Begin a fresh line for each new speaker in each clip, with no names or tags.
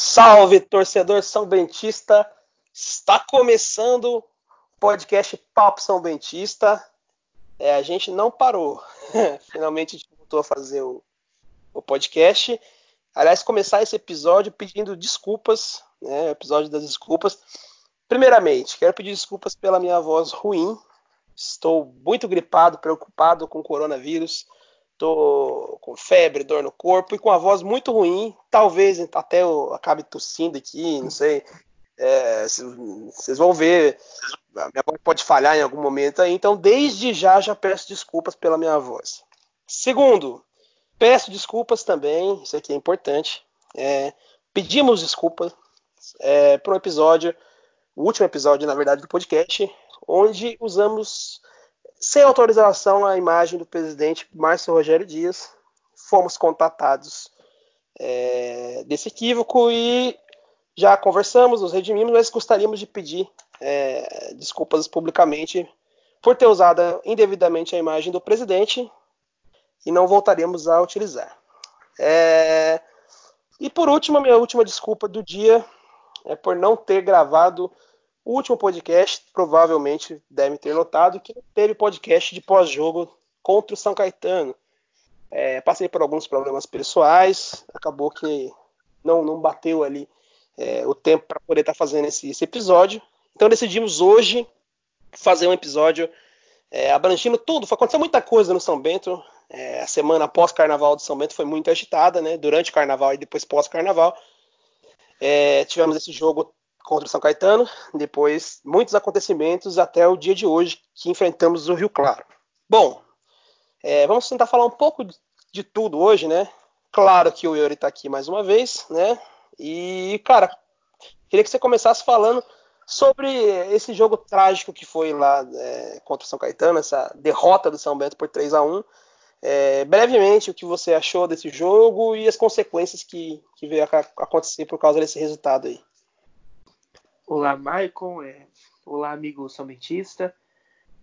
Salve, torcedor São Bentista! Está começando o podcast Papo São Bentista. É, a gente não parou. Finalmente a gente voltou a fazer o, o, podcast. Aliás, começar esse episódio pedindo desculpas, né? Episódio das desculpas. Primeiramente, quero pedir desculpas pela minha voz ruim. Estou muito gripado, preocupado com o coronavírus. Tô com febre, dor no corpo e com a voz muito ruim. Talvez até eu acabe tossindo aqui, não sei. É, vocês vão ver. Minha voz pode falhar em algum momento aí. Então, desde já, já peço desculpas pela minha voz. Segundo, peço desculpas também. Isso aqui é importante. É, pedimos desculpas é, para o episódio, o último episódio, na verdade, do podcast, onde usamos sem autorização a imagem do presidente Márcio Rogério Dias. Fomos contatados é, desse equívoco e já conversamos, nos redimimos, mas gostaríamos de pedir é, desculpas publicamente por ter usado indevidamente a imagem do presidente e não voltaremos a utilizar. É, e por último, a minha última desculpa do dia é por não ter gravado o último podcast, provavelmente deve ter notado que teve podcast de pós-jogo contra o São Caetano. É, passei por alguns problemas pessoais, acabou que não, não bateu ali é, o tempo para poder estar tá fazendo esse, esse, episódio. Então decidimos hoje fazer um episódio é, abrangindo tudo. Aconteceu muita coisa no São Bento. É, a semana após Carnaval de São Bento foi muito agitada, né? Durante o Carnaval e depois pós-Carnaval. É, tivemos esse jogo contra o São Caetano, depois muitos acontecimentos até o dia de hoje que enfrentamos o Rio Claro. Bom, é, vamos tentar falar um pouco de, tudo hoje, né? Claro que o Yuri está aqui mais uma vez, né? E, cara, queria que você começasse falando sobre esse jogo trágico que foi lá é, contra o São Caetano, essa derrota do São Bento por 3 a 1 é, brevemente o que você achou desse jogo e as consequências que, que veio a acontecer por causa desse resultado aí.
Olá, Maicon. É... Olá, amigo São Bentista.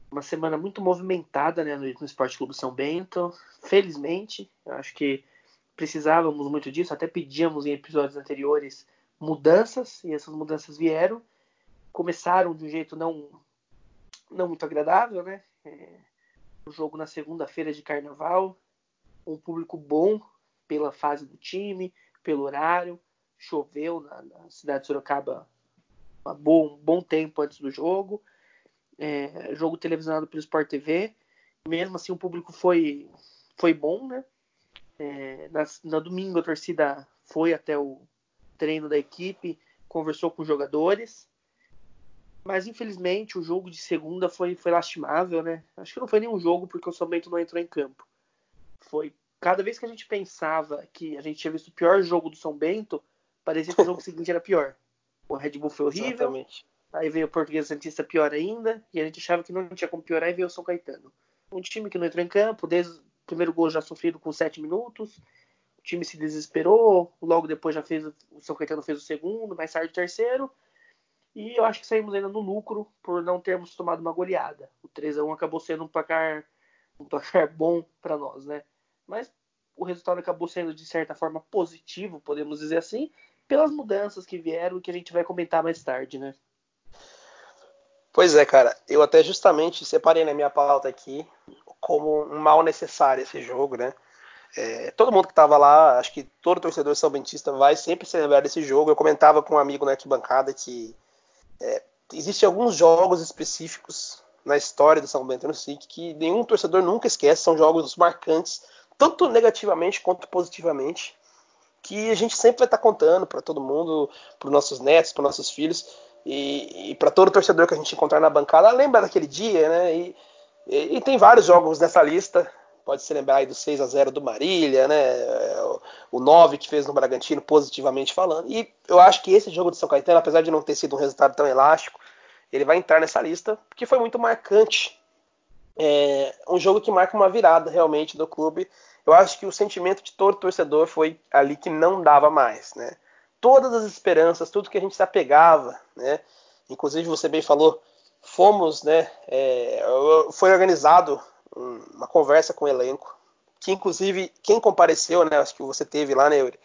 Uma semana muito movimentada né, no, no Esporte Clube São Bento. Felizmente, acho que precisávamos muito disso. Até pedíamos em episódios anteriores mudanças e essas mudanças vieram. Começaram de um jeito não, não muito agradável, né? É... o jogo na segunda-feira de carnaval, um público bom pela fase do time, pelo horário. Choveu na, na cidade de Sorocaba um bom tempo antes do jogo. É, jogo televisionado pelo Sport TV. Mesmo assim, o público foi, foi bom, né? É, na, na domingo, a torcida foi até o treino da equipe, conversou com os jogadores. Mas infelizmente o jogo de segunda foi, foi lastimável, né? Acho que não foi nenhum jogo porque o São Bento não entrou em campo. Foi cada vez que a gente pensava que a gente tinha visto o pior jogo do São Bento, parecia que o jogo seguinte era pior. O Red Bull foi horrível. Exatamente. Aí veio o Português Santista pior ainda. E a gente achava que não tinha como piorar e veio o São Caetano. Um time que não entrou em campo, desde o primeiro gol já sofrido com 7 minutos. O time se desesperou. Logo depois já fez. O São Caetano fez o segundo, mais tarde o terceiro. E eu acho que saímos ainda no lucro por não termos tomado uma goleada. O 3 a 1 acabou sendo um placar, um placar bom para nós, né? Mas o resultado acabou sendo de certa forma positivo, podemos dizer assim, pelas mudanças que vieram que a gente vai comentar mais tarde, né?
Pois é, cara. Eu até justamente separei na minha pauta aqui como um mal necessário esse jogo, né? É, todo mundo que estava lá, acho que todo torcedor são bentista vai sempre se lembrar desse jogo. Eu comentava com um amigo na arquibancada que é, existem alguns jogos específicos na história do São Bento no SIC que nenhum torcedor nunca esquece. São jogos marcantes, tanto negativamente quanto positivamente que a gente sempre vai estar contando para todo mundo, para os nossos netos, para nossos filhos e, e para todo torcedor que a gente encontrar na bancada, lembra daquele dia, né? E, e, e, tem vários jogos nessa lista. Pode se lembrar aí do 6 a 0 do Marília, né? O, o 9 que fez no Bragantino, positivamente falando. E eu acho que esse jogo de São Caetano, apesar de não ter sido um resultado tão elástico, ele vai entrar nessa lista, porque foi muito marcante. É um jogo que marca uma virada realmente do clube eu acho que o sentimento de todo torcedor foi ali que não dava mais, né? Todas as esperanças, tudo que a gente se apegava, né? Inclusive você bem falou, fomos, né? É, foi organizado uma conversa com o elenco, que inclusive quem compareceu, né? Acho que você teve lá, né? Yuri?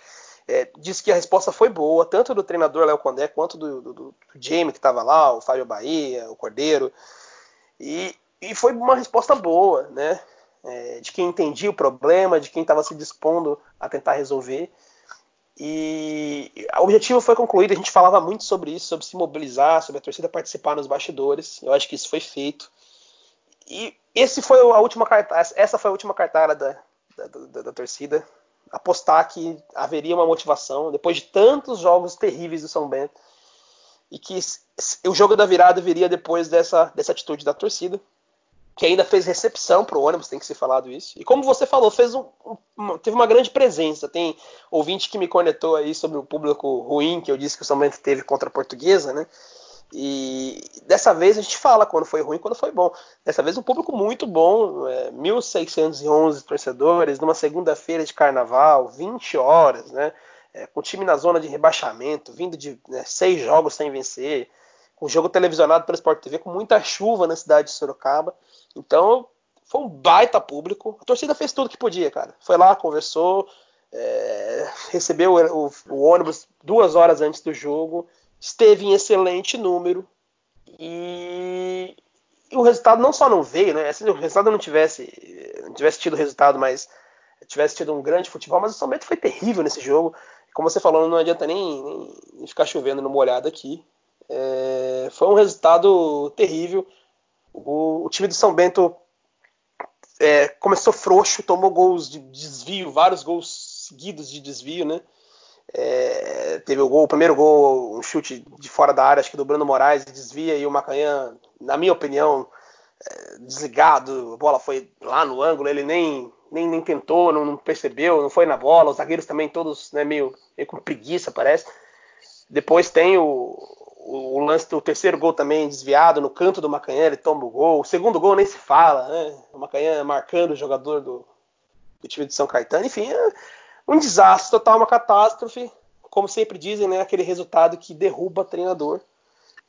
é, disse que a resposta foi boa, tanto do treinador Léo Condé quanto do, do, do Jamie que estava lá, o Fábio Bahia, o Cordeiro. E, e foi uma resposta boa, né? É, de quem entendia o problema, de quem estava se dispondo a tentar resolver. E o objetivo foi concluído. A gente falava muito sobre isso, sobre se mobilizar, sobre a torcida participar nos bastidores. Eu acho que isso foi feito. E esse foi a última essa foi a última cartada da, da, da, da torcida. Apostar que haveria uma motivação depois de tantos jogos terríveis do São Bento e que o jogo da virada viria depois dessa, dessa atitude da torcida que ainda fez recepção para o ônibus, tem que ser falado isso. E como você falou, fez um, um, teve uma grande presença. Tem ouvinte que me conectou aí sobre o público ruim que eu disse que o São Bento teve contra a Portuguesa, né? E dessa vez a gente fala quando foi ruim, quando foi bom. Dessa vez um público muito bom, é, 1.611 torcedores numa segunda-feira de carnaval, 20 horas, né? É, com o time na zona de rebaixamento, vindo de né, seis jogos sem vencer, o jogo televisionado pelo Sport TV, com muita chuva na cidade de Sorocaba. Então, foi um baita público. A torcida fez tudo que podia, cara. Foi lá, conversou, é, recebeu o, o, ônibus duas horas antes do jogo, esteve em excelente número e, e, o resultado não só não veio, né? Se o resultado não tivesse, não tivesse tido resultado, mas tivesse tido um grande futebol, mas o São Bento foi terrível nesse jogo. Como você falou, não adianta nem, nem ficar chovendo no molhado aqui. É, foi um resultado terrível. O, o time do São Bento é, começou frouxo, tomou gols de desvio, vários gols seguidos de desvio, né? É, teve o gol, o primeiro gol, um chute de fora da área, acho que do Bruno Moraes, desvia e o Macanhã, na minha opinião, é, desligado, a bola foi lá no ângulo, ele nem, nem, nem tentou, não, não, percebeu, não foi na bola, os zagueiros também todos né, meio, meio com preguiça, parece. Depois tem o, o, o, lance do terceiro gol também desviado no canto do Macanhã, ele toma o gol. O segundo gol nem se fala, né? O Macanhã marcando o jogador do, do time de São Caetano. Enfim, é um desastre total, uma catástrofe. Como sempre dizem, né? Aquele resultado que derruba treinador.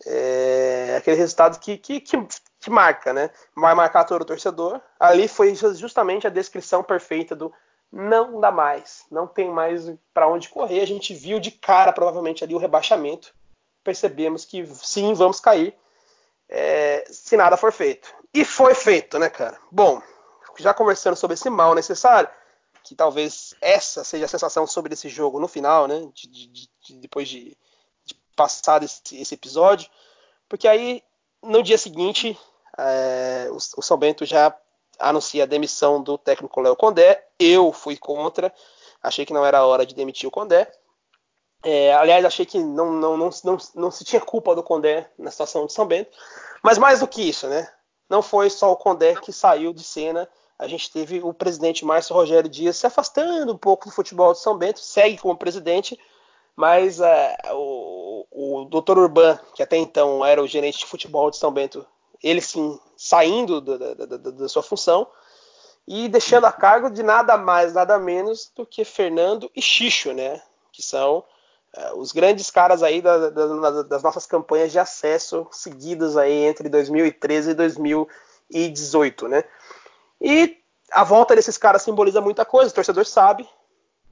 É aquele resultado que, que, que, que marca, né? Vai marcar todo o torcedor. Ali foi justamente a descrição perfeita do não dá mais, não tem mais para onde correr. A gente viu de cara, provavelmente, ali o rebaixamento percebemos que sim, vamos cair é, se nada for feito. E foi feito, né, cara? Bom, já conversando sobre esse mal necessário, que talvez essa seja a sensação sobre esse jogo no final, né? De, de, de, depois de, passar esse, esse, episódio, porque aí no dia seguinte é, o, o São Bento já anuncia a demissão do técnico Léo Condé. Eu fui contra, achei que não era hora de demitir o Condé. É, aliás, achei que não, não, não, não, não se tinha culpa do Condé na situação de São Bento. Mas mais do que isso, né? Não foi só o Condé que saiu de cena. A gente teve o presidente Márcio Rogério Dias se afastando um pouco do futebol de São Bento, segue como presidente, mas é, o, o doutor Urban, que até então era o gerente de futebol de São Bento, ele sim saindo da, da, da, da sua função e deixando a cargo de nada mais, nada menos do que Fernando e Xixo, né? Que são os grandes caras aí da, da, das nossas campanhas de acesso seguidas aí entre 2013 e 2018, né? E a volta desses caras simboliza muita coisa, o torcedor sabe.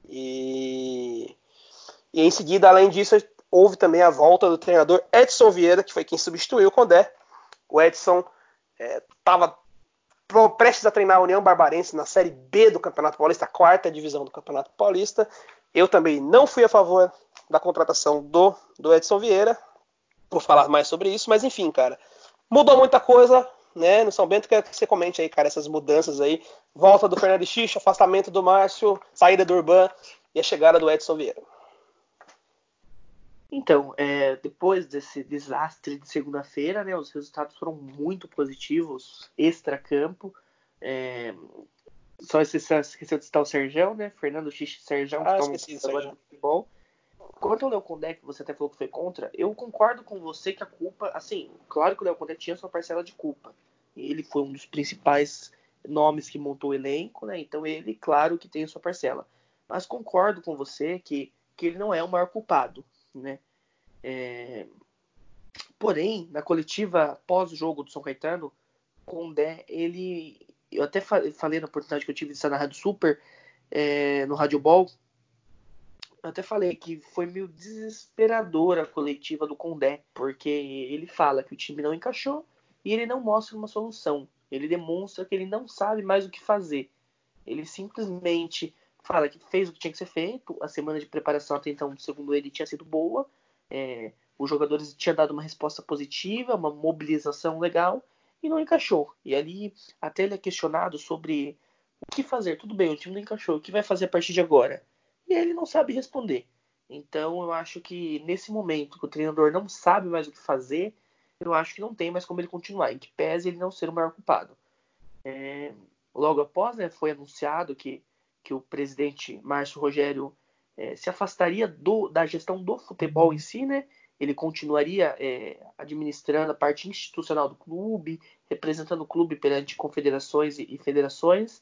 E, e em seguida, além disso, houve também a volta do treinador Edson Vieira, que foi quem substituiu o Condé. O Edson estava é, prestes a treinar a União Barbarense na Série B do Campeonato Paulista, a quarta divisão do Campeonato Paulista. Eu também não fui a favor da contratação do, do Edson Vieira. Vou falar mais sobre isso, mas enfim, cara. Mudou muita coisa, né? No São Bento, quero que você comente aí, cara, essas mudanças aí. Volta do Fernando Xixo, afastamento do Márcio, saída do Urban e a chegada do Edson Vieira.
Então, é, depois desse desastre de segunda-feira, né, os resultados foram muito positivos, extra-campo. É, só esqueceu de citar o Sergão, né? Fernando Xixi Sergão,
ah, que estão no futebol.
Quanto ao Léo Condé, que você até falou que foi contra, eu concordo com você que a culpa, assim, claro que o Léo Condé tinha sua parcela de culpa. Ele foi um dos principais nomes que montou o elenco, né? Então ele, claro que tem a sua parcela. Mas concordo com você que, que ele não é o maior culpado, né? É... Porém, na coletiva pós-jogo do São Caetano, Condé, ele. Eu até falei na oportunidade que eu tive de estar na Rádio Super, é, no Rádio Ball, eu até falei que foi meio desesperadora a coletiva do Condé, porque ele fala que o time não encaixou e ele não mostra uma solução. Ele demonstra que ele não sabe mais o que fazer. Ele simplesmente fala que fez o que tinha que ser feito. A semana de preparação até então, segundo ele, tinha sido boa. É, os jogadores tinham dado uma resposta positiva, uma mobilização legal e não encaixou. E ali até ele é questionado sobre o que fazer. Tudo bem, o time não encaixou. O que vai fazer a partir de agora? E ele não sabe responder. Então eu acho que nesse momento que o treinador não sabe mais o que fazer, eu acho que não tem mais como ele continuar, em que pese ele não ser o maior culpado. É, logo após, né, foi anunciado que, que o presidente Márcio Rogério é, se afastaria do, da gestão do futebol em si, né? Ele continuaria é, administrando a parte institucional do clube, representando o clube perante confederações e, e federações,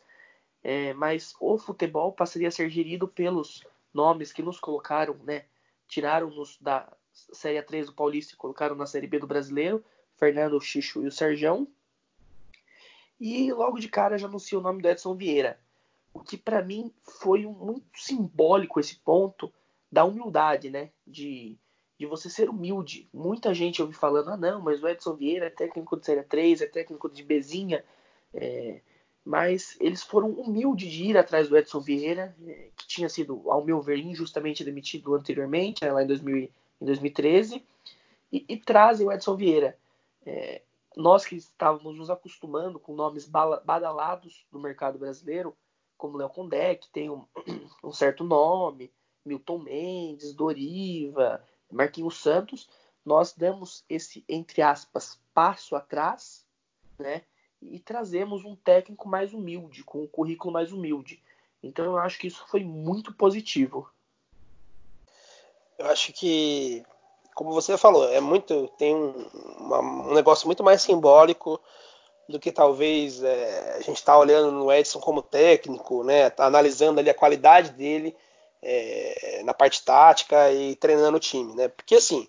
é, mas o futebol passaria a ser gerido pelos nomes que nos colocaram, né? Tiraram-nos da, Série A3 do Paulista e colocaram na Série B do Brasileiro, Fernando, Xixo e o Serjão. E logo de cara já anunciou o nome do Edson Vieira. O que para mim foi muito simbólico esse ponto da humildade, né? De, de você ser humilde. Muita gente ouve falando, ah não, mas o Edson Vieira é técnico de Série 3, é técnico de Bezinha. É... mas eles foram humildes de ir atrás do Edson Vieira, é, que tinha sido, ao meu ver, injustamente demitido anteriormente, né, lá em 2000, em 2013, e, e trazem o Edson Vieira. É, nós que estávamos nos acostumando com nomes badalados do mercado brasileiro, como Léo Condé, que tem um, um, certo nome, Milton Mendes, Doriva, Marquinhos Santos, nós damos esse, entre aspas, passo atrás, né? E trazemos um técnico mais humilde, com um currículo mais humilde. Então eu acho que isso foi muito positivo.
Eu acho que, como você falou, é muito tem um, uma, um negócio muito mais simbólico do que talvez é, a gente está olhando no Edson como técnico, né? Tá analisando ali a qualidade dele é, na parte tática e treinando o time, né? Porque assim,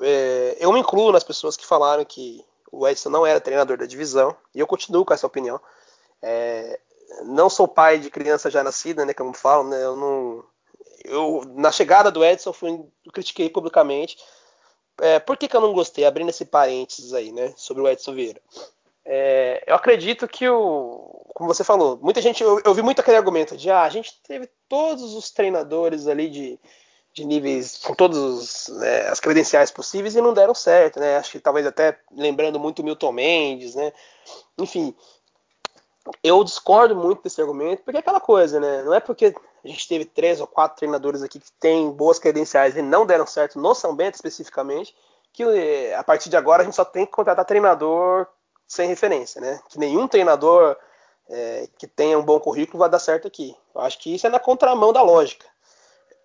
é, eu me incluo nas pessoas que falaram que o Edson não era treinador da divisão e eu continuo com essa opinião. É, não sou pai de criança já nascida, né? Como falam, né? Eu não eu, na chegada do Edson, fui, critiquei publicamente. É, por que, que eu não gostei? Abrindo esse parênteses aí, né, sobre o Edson Vieira. É, eu acredito que o, como você falou, muita gente, eu, eu vi muito aquele argumento de, ah, a gente teve todos os treinadores ali de, de níveis, com todas né, as credenciais possíveis e não deram certo, né? Acho que talvez até lembrando muito Milton Mendes, né? Enfim, eu discordo muito desse argumento, porque é aquela coisa, né? Não é porque a gente teve três ou quatro treinadores aqui que têm boas credenciais e não deram certo no São Bento especificamente, que eh, a partir de agora a gente só tem que contratar treinador sem referência, né? Que nenhum treinador é, que tenha um bom currículo vai dar certo aqui. Eu acho que isso é na contramão da lógica.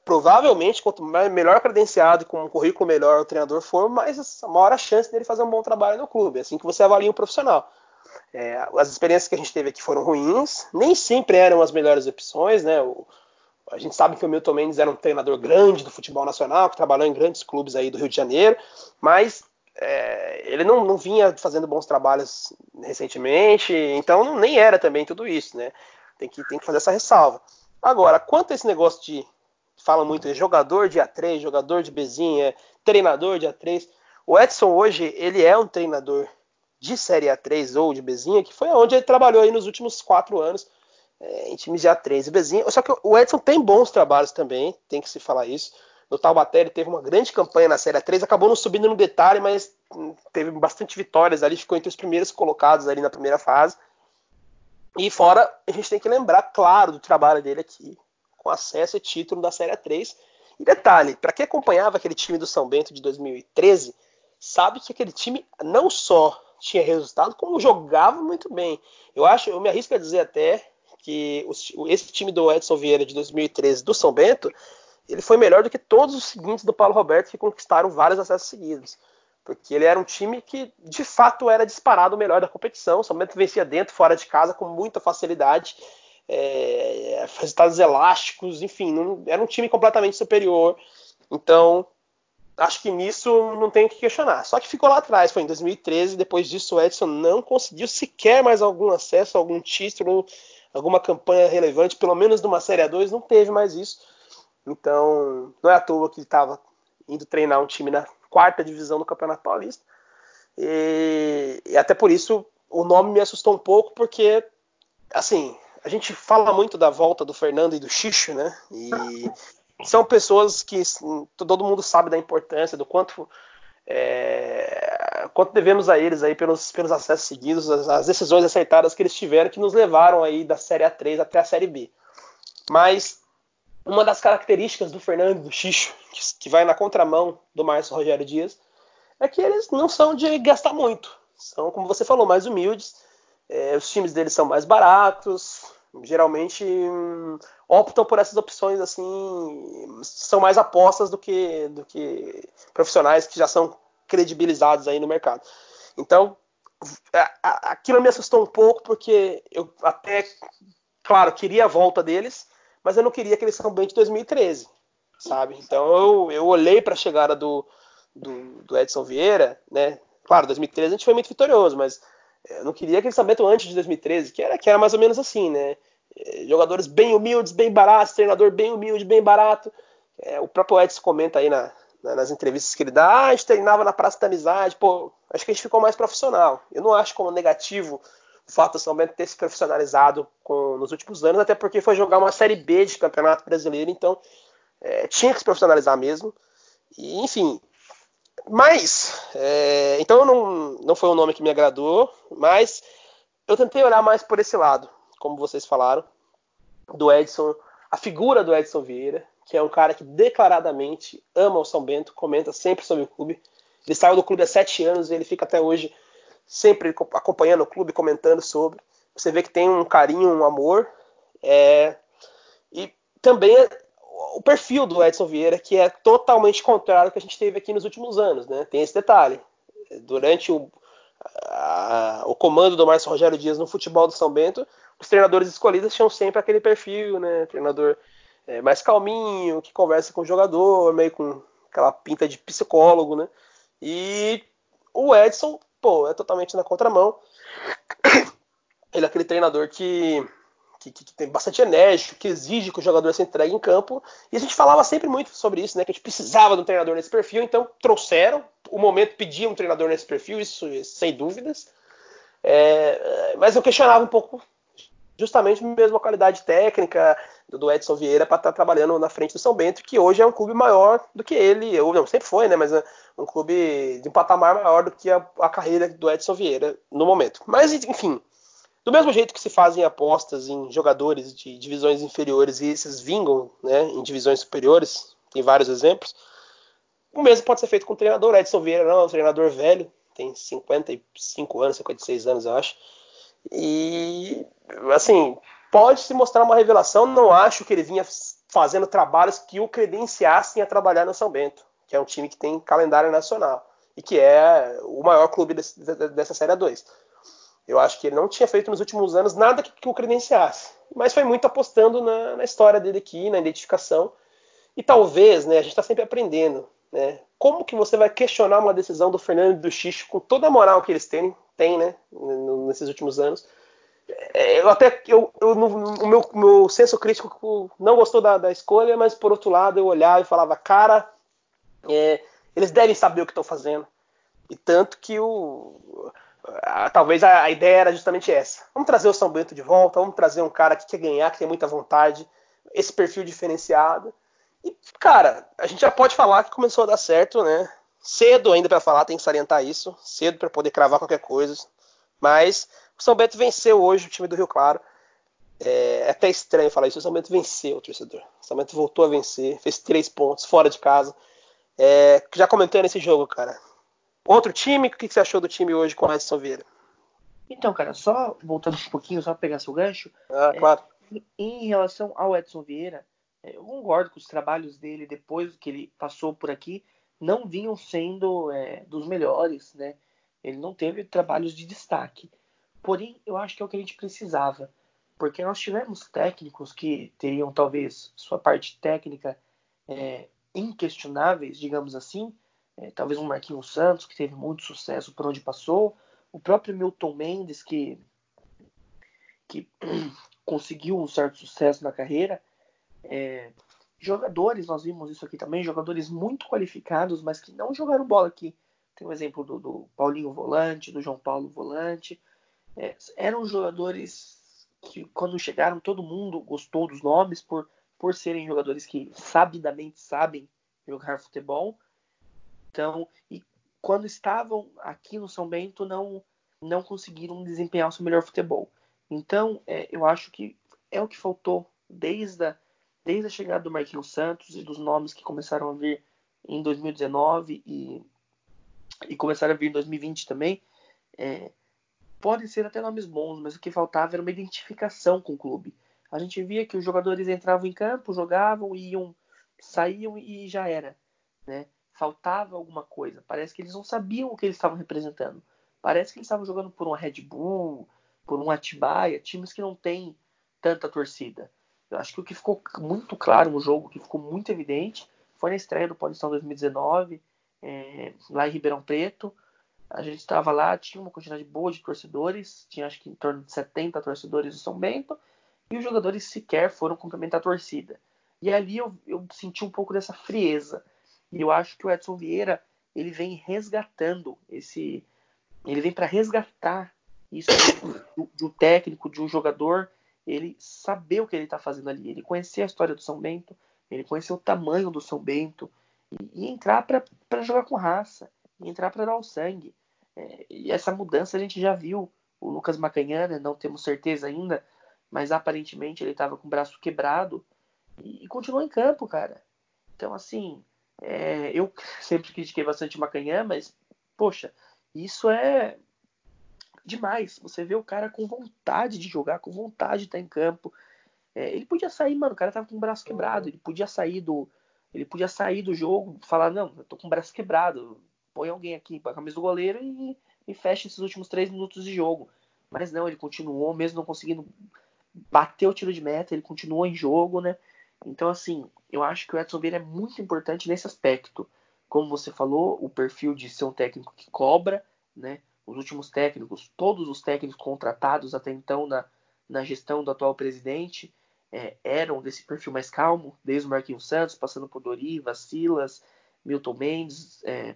Provavelmente, quanto melhor credenciado e com um currículo melhor o treinador for, mais maior a chance dele fazer um bom trabalho no clube. É assim que você avalia um profissional. É, as experiências que a gente teve aqui foram ruins, nem sempre eram as melhores opções, né? O, a gente sabe que o Milton Mendes era um treinador grande do futebol nacional, que trabalhou em grandes clubes aí do Rio de Janeiro, mas é, ele não, não, vinha fazendo bons trabalhos recentemente, então não, nem era também tudo isso, né? Tem que, tem que fazer essa ressalva. Agora, quanto a esse negócio de. Fala muito de jogador de A3, jogador de Bezinha, treinador de A3. O Edson hoje, ele é um treinador de Série A3 ou de Bezinha, que foi onde ele trabalhou aí nos últimos quatro anos é, em times de A3 e Bzinha. Só que o Edson tem bons trabalhos também, tem que se falar isso. No Taubaté ele teve uma grande campanha na Série A3, acabou não subindo no detalhe, mas hum, teve bastante vitórias ali, ficou entre os primeiros colocados ali na primeira fase. E fora, a gente tem que lembrar, claro, do trabalho dele aqui, com acesso e título da Série A3. E detalhe, para quem acompanhava aquele time do São Bento de 2013, sabe que aquele time não só tinha resultado, como jogava muito bem. Eu acho, eu me arrisco a dizer até que esse time do Edson Vieira de 2013 do São Bento, ele foi melhor do que todos os seguintes do Paulo Roberto que conquistaram vários acessos seguidos. Porque ele era um time que de fato era disparado o melhor da competição. Bento vencia dentro, fora de casa com muita facilidade. É, resultados elásticos, enfim, não, era um time completamente superior. Então, acho que nisso não tem o que questionar. Só que ficou lá atrás, foi em 2013. Depois disso, o Edson não conseguiu sequer mais algum acesso, algum título alguma campanha relevante, pelo menos numa Série A2, não teve mais isso. Então, não é à toa que ele estava indo treinar um time na quarta divisão do Campeonato Paulista. E, e, até por isso o nome me assustou um pouco, porque, assim, a gente fala muito da volta do Fernando e do Xixo, né? E são pessoas que assim, todo mundo sabe da importância, do quanto é, quanto devemos a eles aí pelos, pelos acessos seguidos, as, as, decisões acertadas que eles tiveram que nos levaram aí da Série A3 até a Série B. Mas uma das características do Fernando e do Xixo, que, vai na contramão do Márcio Rogério Dias, é que eles não são de gastar muito. São, como você falou, mais humildes. É, os times deles são mais baratos. Geralmente hum, optam por essas opções assim, são mais apostas do que, do que profissionais que já são credibilizados aí no mercado. Então, aquilo me assustou um pouco porque eu até, claro, queria a volta deles, mas eu não queria aquele São de 2013, sabe? Então eu, eu olhei para a chegada do, do, do, Edson Vieira, né? Claro, 2013 a gente foi muito vitorioso, mas eu não queria aquele São antes de 2013, que era, que era mais ou menos assim, né? É, jogadores bem humildes, bem baratos, treinador bem humilde, bem barato. É, o próprio Edson comenta aí na, na, nas entrevistas que ele dá, ah, a gente treinava na Praça da Amizade, pô, acho que a gente ficou mais profissional. Eu não acho como negativo fato do São Bento ter se profissionalizado com, nos últimos anos, até porque foi jogar uma Série B de Campeonato Brasileiro, então é, tinha que se profissionalizar mesmo. E, enfim, mas, é, então não, não foi um nome que me agradou, mas eu tentei olhar mais por esse lado, como vocês falaram, do Edson, a figura do Edson Vieira, que é um cara que declaradamente ama o São Bento, comenta sempre sobre o clube. Ele saiu do clube há sete anos e ele fica até hoje sempre acompanhando o clube, comentando sobre. Você vê que tem um carinho, um amor. É... E também o perfil do Edson Vieira, que é totalmente contrário ao que a gente teve aqui nos últimos anos. Né? Tem esse detalhe. Durante o, a, o comando do Márcio Rogério Dias no futebol do São Bento, os treinadores escolhidos tinham sempre aquele perfil, né? Treinador é, mais calminho, que conversa com o jogador, meio com aquela pinta de psicólogo, né? E o Edson pô, é totalmente na contramão. Ele é aquele treinador que, que, que, tem bastante enérgico, que exige que o jogador se entregue em campo. E a gente falava sempre muito sobre isso, né? Que a gente precisava de um treinador nesse perfil, então trouxeram. O momento pedia um treinador nesse perfil, isso sem dúvidas. É, mas eu questionava um pouco justamente mesmo a qualidade técnica do Edson Vieira para estar tá trabalhando na frente do São Bento, que hoje é um clube maior do que ele, ou não, sempre foi, né, mas é um clube de um patamar maior do que a, a carreira do Edson Vieira no momento. Mas, enfim, do mesmo jeito que se fazem apostas em jogadores de divisões inferiores e esses vingam né, em divisões superiores, tem vários exemplos, o mesmo pode ser feito com o treinador. Edson Vieira não é um treinador velho, tem 55 anos, 56 anos, eu acho. E, assim, pode se mostrar uma revelação. Não acho que ele vinha fazendo trabalhos que o credenciassem a trabalhar no São Bento, que é um time que tem calendário nacional e que é o maior clube desse, dessa Série 2. Eu acho que ele não tinha feito nos últimos anos nada que, que o credenciasse, mas foi muito apostando na, na, história dele aqui, na identificação. E talvez, né, a gente está sempre aprendendo, né? Como que você vai questionar uma decisão do Fernando e do Xixo com toda a moral que eles têm, têm né, nesses últimos anos? Eu até eu, eu o meu, meu senso crítico não gostou da, da, escolha, mas por outro lado eu olhava e falava, cara, é, eles devem saber o que estão fazendo. E tanto que o a, talvez a, a, ideia era justamente essa. Vamos trazer o São Bento de volta, vamos trazer um cara que quer ganhar, que tem muita vontade, esse perfil diferenciado. E, cara, a gente já pode falar que começou a dar certo, né? Cedo ainda para falar, tem que salientar isso. Cedo para poder cravar qualquer coisa. Mas o São Bento venceu hoje o time do Rio Claro. É, é até estranho falar isso. O São Bento venceu o torcedor. O São Bento voltou a vencer, fez três pontos fora de casa. É, já comentando esse jogo, cara. Outro time, o que você achou do time hoje com o Edson Vieira?
Então, cara, só voltando um pouquinho, só pegar seu gancho.
Ah, claro.
É, em relação ao Edson Vieira, é, eu concordo com os trabalhos dele depois que ele passou por aqui não vinham sendo é, dos melhores, né? Ele não teve trabalhos de destaque. Porém, eu acho que é o que a gente precisava, porque nós tivemos técnicos que teriam talvez sua parte técnica é, inquestionáveis, digamos assim, é, talvez um Marquinhos Santos que teve muito sucesso por onde passou, o próprio Milton Mendes que que conseguiu um certo sucesso na carreira, é, jogadores, nós vimos isso aqui também, jogadores muito qualificados, mas que não jogaram bola aqui. Tem o exemplo do, do, Paulinho Volante, do João Paulo Volante. É, eram jogadores que, quando chegaram, todo mundo gostou dos nomes por, por serem jogadores que sabidamente sabem jogar futebol. Então, e quando estavam aqui no São Bento, não, não conseguiram desempenhar o seu melhor futebol. Então, é, eu acho que é o que faltou desde a, desde a chegada do Marquinhos Santos e dos nomes que começaram a vir em 2019 e, e começaram a vir em 2020 também. É, podem ser até nomes bons, mas o que faltava era uma identificação com o clube. A gente via que os jogadores entravam em campo, jogavam, iam, saíam e já era, né? Faltava alguma coisa. Parece que eles não sabiam o que eles estavam representando. Parece que eles estavam jogando por uma Red Bull, por um Atibaia, times que não têm tanta torcida. Eu acho que o que ficou muito claro no jogo, que ficou muito evidente, foi na estreia do Paulistão 2019, é, lá em Ribeirão Preto. A gente estava lá, tinha uma quantidade boa de torcedores, tinha acho que em torno de 70 torcedores do São Bento, e os jogadores sequer foram cumprimentar a torcida. E ali eu, eu senti um pouco dessa frieza. E eu acho que o Edson Vieira ele vem resgatando esse. Ele vem para resgatar isso do, do, técnico, de um jogador, ele saber o que ele está fazendo ali, ele conhecer a história do São Bento, ele conhecer o tamanho do São Bento e, e entrar para jogar com raça, entrar para dar o sangue. É, e essa mudança a gente já viu. O Lucas Macanhana, não temos certeza ainda, mas aparentemente ele estava com o braço quebrado e, e continuou em campo, cara. Então, assim, é, eu sempre critiquei bastante o Macanhã, mas, poxa, isso é demais. Você vê o cara com vontade de jogar, com vontade de estar em campo. É, ele podia sair, mano, o cara tava com o braço quebrado, ele podia sair do. Ele podia sair do jogo, falar, não, eu tô com o braço quebrado, põe alguém aqui para a camisa do goleiro e, e fecha esses últimos três minutos de jogo. Mas não, ele continuou, mesmo não conseguindo bater o tiro de meta, ele continuou em jogo, né? Então, assim, eu acho que o Edson Vieira é muito importante nesse aspecto. Como você falou, o perfil de ser um técnico que cobra, né? os últimos técnicos, todos os técnicos contratados até então na, na gestão do atual presidente é, eram desse perfil mais calmo, desde o Marquinhos Santos, passando por Doriva, Silas, Milton Mendes, é,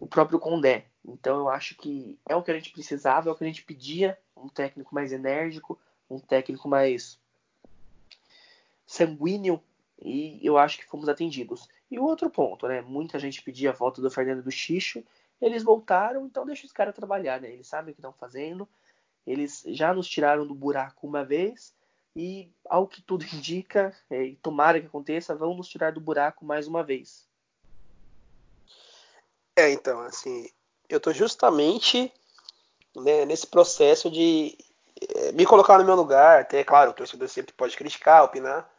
o próprio Condé. Então eu acho que é o que a gente precisava, é o que a gente pedia, um técnico mais enérgico, um técnico mais sanguíneo, e eu acho que fomos atendidos. E o outro ponto, né? Muita gente pedia a volta do Fernando do Xixo, eles voltaram, então deixa os caras trabalhar, né? Eles sabem o que estão fazendo. Eles já nos tiraram do buraco uma vez e, ao que tudo indica, é, e tomara que aconteça, vão nos tirar do buraco mais uma vez.
É, então, assim, eu tô justamente né, nesse processo de é, me colocar no meu lugar. Até, claro, o torcedor sempre pode criticar, opinar,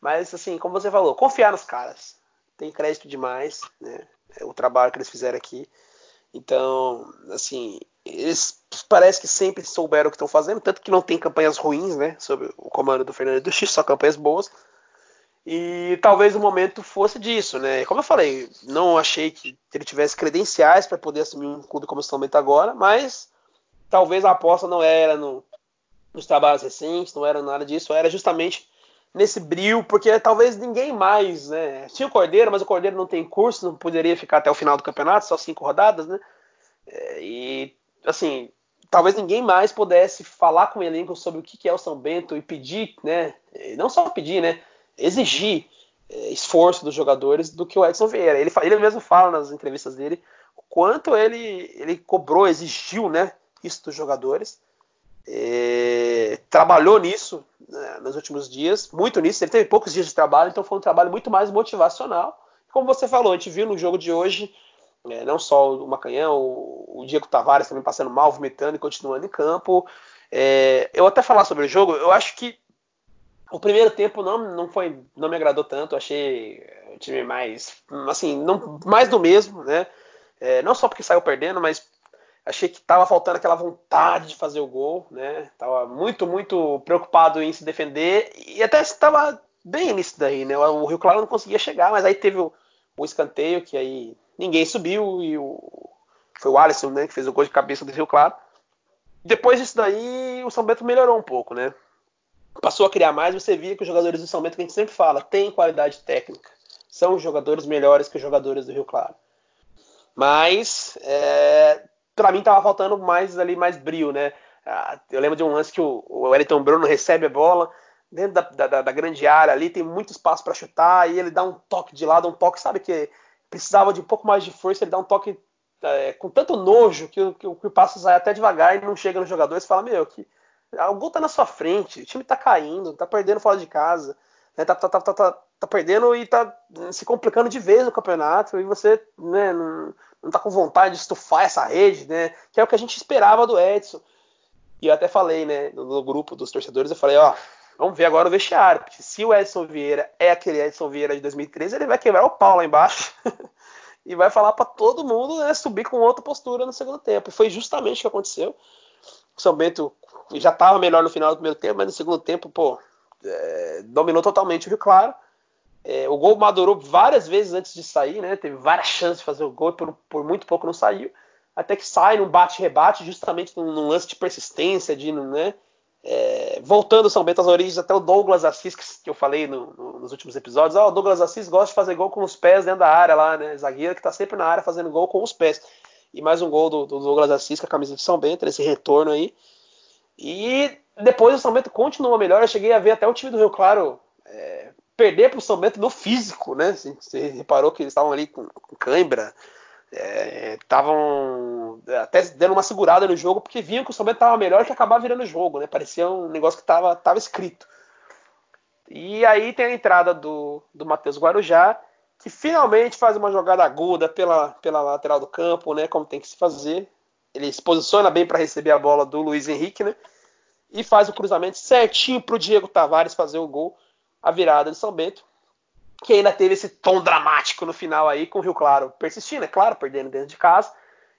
mas, assim, como você falou, confiar nos caras. Tem crédito demais, né? É o trabalho que eles fizeram aqui. Então, assim, eles parece que sempre souberam o que estão fazendo, tanto que não tem campanhas ruins, né, sob o comando do Fernando do X, só campanhas boas. E talvez o momento fosse disso, né? Como eu falei, não achei que ele tivesse credenciais para poder assumir um clube como o São Bento agora, mas talvez a aposta não era no, nos trabalhos recentes, não era nada disso, era justamente nesse brilho, porque talvez ninguém mais, né? Tinha o Cordeiro, mas o Cordeiro não tem curso, não poderia ficar até o final do campeonato, só cinco rodadas, né? É, e, assim, talvez ninguém mais pudesse falar com o elenco sobre o que é o São Bento e pedir, né? Não só pedir, né? Exigir é, esforço dos jogadores do que o Edson Vieira. Ele, ele mesmo fala nas entrevistas dele o quanto ele, ele cobrou, exigiu, né? Isso dos jogadores. É, trabalhou nisso né, nos últimos dias, muito nisso. Ele teve poucos dias de trabalho, então foi um trabalho muito mais motivacional. Como você falou, a gente viu no jogo de hoje, é, não só o Macanhão, o, o Diego Tavares também passando mal, vomitando e continuando em campo. É, eu até falar sobre o jogo, eu acho que o primeiro tempo não, não foi, não me agradou tanto. Achei o time mais, assim, não, mais do mesmo, né? É, não só porque saiu perdendo, mas Achei que estava faltando aquela vontade de fazer o gol, né? Tava muito, muito preocupado em se defender e até estava bem nisso daí, né? O Rio Claro não conseguia chegar, mas aí teve o, o escanteio que aí ninguém subiu e o, foi o Alisson, né, que fez o gol de cabeça do Rio Claro. Depois disso daí, o São Bento melhorou um pouco, né? Passou a criar mais, você via que os jogadores do São Bento, que a gente sempre fala, têm qualidade técnica. São jogadores melhores que os jogadores do Rio Claro. Mas, é, para mim, tava faltando mais ali, mais brilho, né? Ah, eu lembro de um lance que o, Wellington Bruno recebe a bola dentro da, da, da grande área ali, tem muito espaço para chutar, e ele dá um toque de lado, um toque, sabe, que precisava de um pouco mais de força, ele dá um toque é, com tanto nojo que, que, que o passo sai até devagar e não chega no jogador, você fala, meu, que o gol tá na sua frente, o time tá caindo, tá perdendo fora de casa, né, tá, tá, tá, tá, tá perdendo e tá se complicando de vez no campeonato, e você né, não, não tá com vontade de estufar essa rede, né, que é o que a gente esperava do Edson. E eu até falei, né, no, no grupo dos torcedores, eu falei, ó, vamos ver agora o vestiário, porque se o Edson Vieira é aquele Edson Vieira de 2013, ele vai quebrar o pau lá embaixo. e vai falar para todo mundo né, subir com outra postura no segundo tempo. E foi justamente o que aconteceu. O São Bento já estava melhor no final do primeiro tempo, mas no segundo tempo, pô, é, dominou totalmente o Rio Claro. É, o gol madurou várias vezes antes de sair, né? Teve várias chances de fazer o gol e por, por muito pouco não saiu. Até que sai num bate-rebate, justamente num, num, lance de persistência, de, né? É, voltando São Bento às origens, até o Douglas Assis, que eu falei no, no, nos últimos episódios, oh, o Douglas Assis gosta de fazer gol com os pés dentro da área lá, né? Zagueiro que tá sempre na área fazendo gol com os pés. E mais um gol do, do Douglas Assis com a camisa de São Bento, nesse retorno aí. E depois o São Bento continuou melhor. Eu cheguei a ver até o time do Rio Claro é, perder para o São Bento no físico, né? Você reparou que eles estavam ali com, com cãibra, estavam é, até dando uma segurada no jogo porque viam que o São Bento estava melhor que acabar virando o jogo, né? Parecia um negócio que estava tava escrito. E aí tem a entrada do, do Matheus Guarujá, que finalmente faz uma jogada aguda pela, pela lateral do campo, né? Como tem que se fazer. Ele se posiciona bem para receber a bola do Luiz Henrique, né? E faz o cruzamento certinho para o Diego Tavares fazer o gol, a virada de São Bento que ainda teve esse tom dramático no final aí, com o Rio Claro persistindo, é claro, perdendo dentro de casa,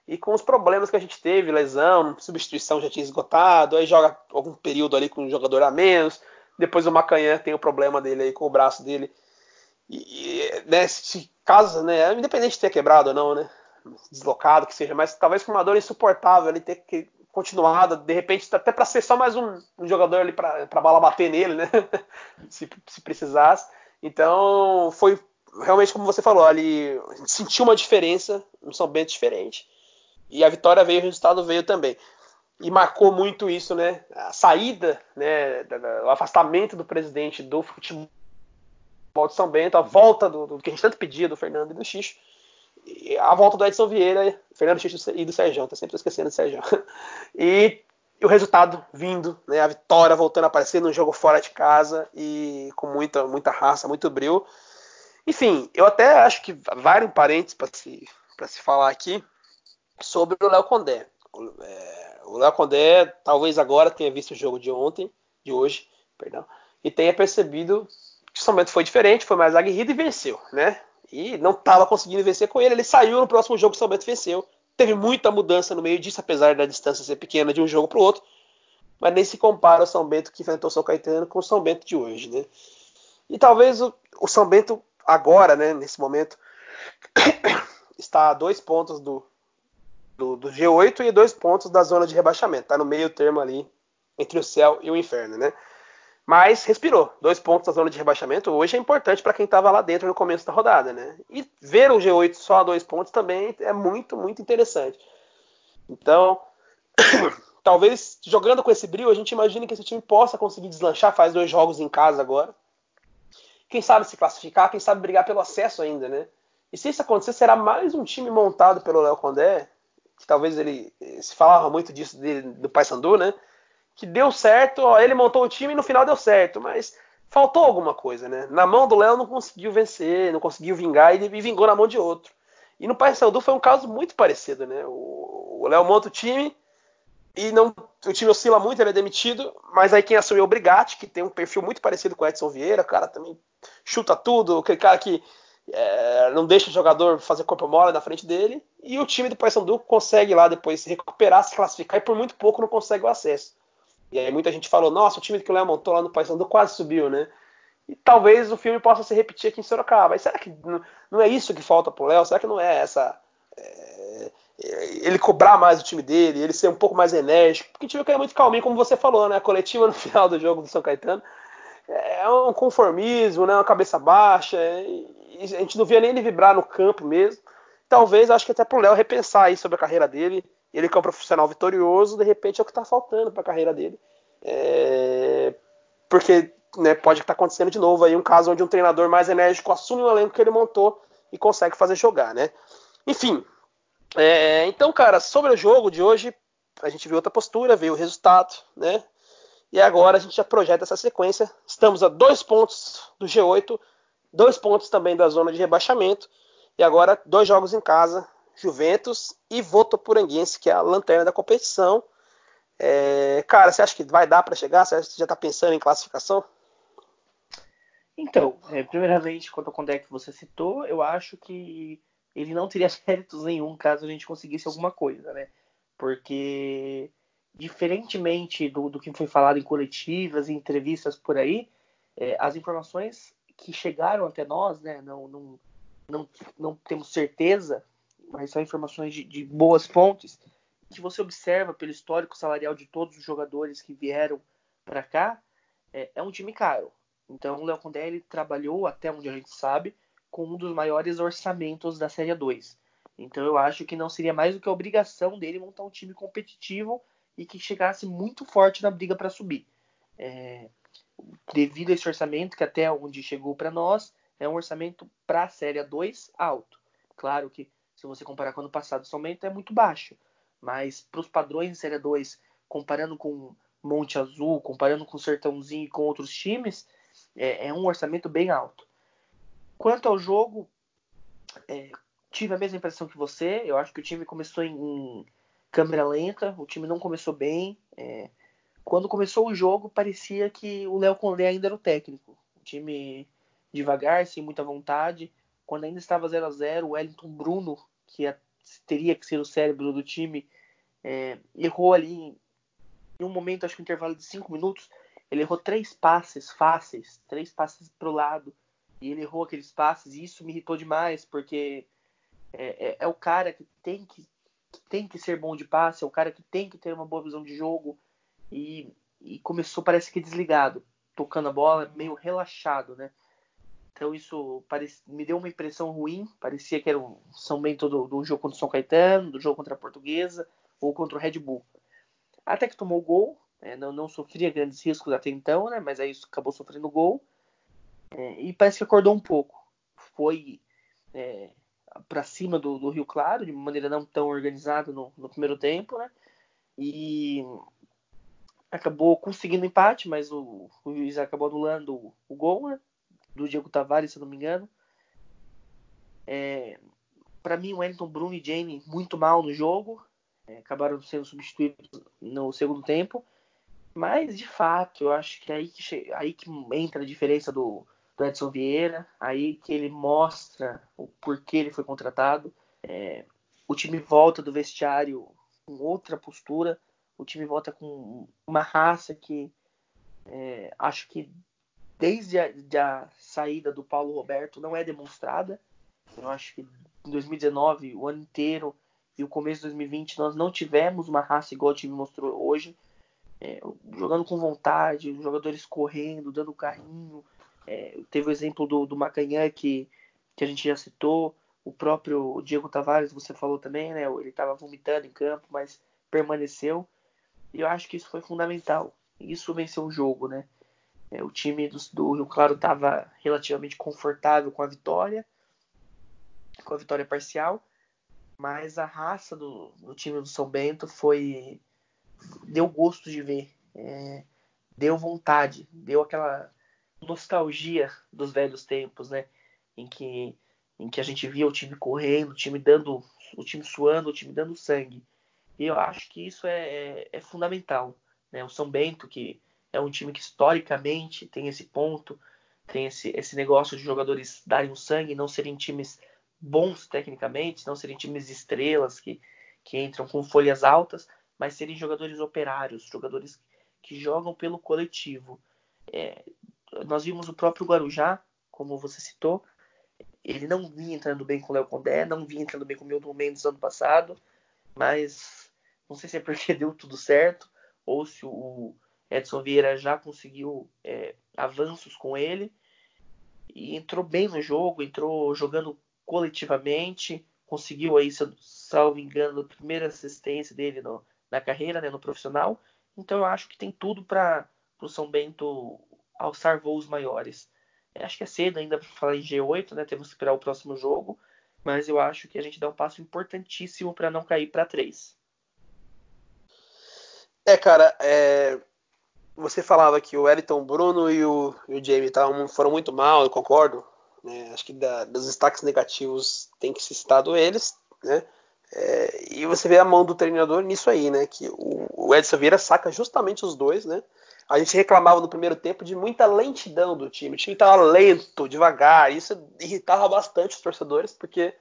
e com os problemas que a gente teve, lesão, substituição já tinha esgotado, aí joga algum período ali com um jogador a menos, depois o Macanhã tem o problema dele aí com o braço dele, e, e né, se caso, né, independente de ter quebrado ou não, né, deslocado que seja, mas talvez com uma dor insuportável ele ter que continuado, de repente até para ser só mais um, um jogador ali para a bala bater nele, né, se, se precisasse. Então, foi realmente como você falou, ali sentiu uma diferença, um São Bento diferente. E a vitória veio, o resultado veio também. E marcou muito isso, né? A saída, né? O afastamento do presidente do futebol de São Bento, a volta do, do que a gente tanto pedia do Fernando e do Xixo. E a volta do Edson Vieira, Fernando Xixo e do Sérgio, tá sempre esquecendo do Sérgio. E o resultado vindo, né, a vitória voltando a aparecer no jogo fora de casa e com muita, muita raça, muito brilho. Enfim, eu até acho que vários parentes para se, se falar aqui sobre o Léo Condé. É, o Léo Condé talvez agora tenha visto o jogo de ontem, de hoje, perdão, e tenha percebido que São Bento foi diferente, foi mais aguerrido e venceu, né? E não estava conseguindo vencer com ele, ele saiu no próximo jogo que o São Bento venceu Teve muita mudança no meio disso, apesar da distância ser pequena de um jogo para o outro. Mas nem se compara o São Bento que enfrentou o São Caetano com o São Bento de hoje, né? E talvez o, o São Bento agora, né, nesse momento, está a dois pontos do, do, do, G8 e dois pontos da zona de rebaixamento. Está no meio termo ali entre o céu e o inferno, né? Mas respirou. Dois pontos da zona de rebaixamento hoje é importante para quem estava lá dentro no começo da rodada, né? E ver o G8 só a dois pontos também é muito, muito interessante. Então, talvez jogando com esse brilho, a gente imagine que esse time possa conseguir deslanchar, faz dois jogos em casa agora. Quem sabe se classificar, quem sabe brigar pelo acesso ainda, né? E se isso acontecer, será mais um time montado pelo Léo Condé, que talvez ele se falava muito disso dele, do Paysandu, né? Que deu certo, ó, ele montou o time e no final deu certo, mas faltou alguma coisa, né? Na mão do Léo não conseguiu vencer, não conseguiu vingar e, vingou na mão de outro. E no Paysandu foi um caso muito parecido, né? O Léo monta o time e não, o time oscila muito, ele é demitido, mas aí quem assumiu é o Brigatti, que tem um perfil muito parecido com o Edson Vieira, o cara também chuta tudo, aquele cara que é, não deixa o jogador fazer corpo mole na frente dele, e o time do Paysandu consegue lá depois se recuperar, se classificar e por muito pouco não consegue o acesso. E aí muita gente falou, nossa, o time que o Léo montou lá no Paysandu quase subiu, né? E talvez o filme possa se repetir aqui em Sorocaba. Mas será que não é isso que falta pro Léo? Será que não é essa é, ele cobrar mais o time dele, ele ser um pouco mais enérgico, porque o time é muito calminho, como você falou, né? A coletiva no final do jogo do São Caetano é um conformismo, né? Uma cabeça baixa, a gente não via nem ele vibrar no campo mesmo. Talvez, acho que até pro Léo repensar aí sobre a carreira dele. Ele que é um profissional vitorioso, de repente é o que está faltando para a carreira dele. É... Porque né, pode estar tá acontecendo de novo aí um caso onde um treinador mais enérgico assume o elenco que ele montou e consegue fazer jogar, né? Enfim, é, então, cara, sobre o jogo de hoje, a gente viu outra postura, veio o resultado, né? E agora a gente já projeta essa sequência. Estamos a dois pontos do G8, dois pontos também da zona de rebaixamento. E agora dois jogos em casa, Juventus e Votoporanguense, que é a lanterna da competição. É, cara, você acha que vai dar para chegar? Você já está pensando em classificação?
Então, é, primeiramente, quanto ao Condé que você citou, eu acho que ele não teria méritos nenhum caso a gente conseguisse alguma coisa, né? Porque, diferentemente do, do que foi falado em coletivas, em entrevistas por aí, é, as informações que chegaram até nós, né? Não, não, não, não temos certeza, mas são informações de, de boas fontes, que você observa pelo histórico salarial de todos os jogadores que vieram para cá, é, é, um time caro. Então o Léo Condé ele trabalhou, até onde a gente sabe, com um dos maiores orçamentos da Série 2. Então eu acho que não seria mais do que a obrigação dele montar um time competitivo e que chegasse muito forte na briga para subir. É, devido a esse orçamento, que até onde chegou para nós, é um orçamento para a Série 2 alto. Claro que se você comparar com o ano passado, o orçamento é muito baixo. Mas para os padrões de Série 2, comparando com Monte Azul, comparando com Sertãozinho e com outros times, é, é um orçamento bem alto. Quanto ao jogo, é, tive a mesma impressão que você. Eu acho que o time começou em, em câmera lenta, o time não começou bem. É, quando começou o jogo, parecia que o Léo Condé ainda era o técnico. O time devagar, sem muita vontade. Quando ainda estava 0 a 0 o Wellington Bruno, que é, teria que ser o cérebro do time, é, errou ali em, em um momento, acho que um intervalo de 5 minutos, ele errou três passes fáceis, três passes para o lado e ele errou aqueles passes, e isso me irritou demais, porque é, é, é o cara que tem que, que, tem que ser bom de passe, é o cara que tem que ter uma boa visão de jogo, e, e começou, parece que desligado, tocando a bola, meio relaxado, né? Então isso parece, me deu uma impressão ruim, parecia que era o São Bento do, do jogo contra o São Caetano, do jogo contra a Portuguesa, ou contra o Red Bull. Até que tomou o gol, é, não, não sofria grandes riscos até então, né? Mas aí acabou sofrendo gol. É, e parece que acordou um pouco. Foi é, para cima do, do, Rio Claro, de maneira não tão organizada no, no, primeiro tempo, né? E acabou conseguindo empate, mas o, o juiz acabou anulando o, o gol, né? Do Diego Tavares, se não me engano. É, para mim, o Wellington Bruno e Jane muito mal no jogo. É, acabaram sendo substituídos no segundo tempo. Mas, de fato, eu acho que é aí que, aí que entra a diferença do, do Edson Vieira, aí que ele mostra o porquê ele foi contratado. É, o time volta do vestiário com outra postura, o time volta com uma raça que é, acho que desde a, a, saída do Paulo Roberto não é demonstrada. Eu acho que em 2019, o ano inteiro e o começo de 2020, nós não tivemos uma raça igual o time mostrou hoje. É, jogando com vontade, jogadores correndo, dando carrinho, é, teve o exemplo do, do Macanhã que, que a gente já citou, o próprio Diego Tavares, você falou também, né? Ele estava vomitando em campo, mas permaneceu. E eu acho que isso foi fundamental. Isso venceu o jogo, né? É, o time do, do Rio Claro estava relativamente confortável com a vitória, com a vitória parcial, mas a raça do, do time do São Bento foi deu gosto de ver, é, deu vontade, deu aquela nostalgia dos velhos tempos, né? Em que, em que a gente via o time correndo, o time dando, o time suando, o time dando sangue. E eu acho que isso é, é, é fundamental. Né? O São Bento, que é um time que historicamente tem esse ponto, tem esse, esse negócio de jogadores darem o sangue, não serem times bons tecnicamente, não serem times estrelas que, que entram com folhas altas, mas serem jogadores operários, jogadores que jogam pelo coletivo. É, nós vimos o próprio Guarujá, como você citou, ele não vinha entrando bem com o Léo Condé, não vinha entrando bem com o Milton Mendes ano passado, mas não sei se é porque deu tudo certo ou se o Edson Vieira já conseguiu é, avanços com ele e entrou bem no jogo, entrou jogando coletivamente, conseguiu aí, salvo engano, a primeira assistência dele no, na carreira, né, no profissional. Então eu acho que tem tudo para o São Bento alçar voos maiores. Eu acho que é cedo ainda para falar em G8, né? Temos que esperar o próximo jogo, mas eu acho que a gente dá um passo importantíssimo para não cair para 3.
É, cara, é... você falava que o Elton Bruno e o, e o Jamie tavam, foram muito mal, eu concordo. Né? Acho que da, dos destaques negativos tem que ser citado eles, né? É, e você vê a mão do treinador nisso aí, né? Que o, o Edson Vieira saca justamente os dois, né? A gente reclamava no primeiro tempo de muita lentidão do time. O time estava lento, devagar. Isso irritava bastante os torcedores, porque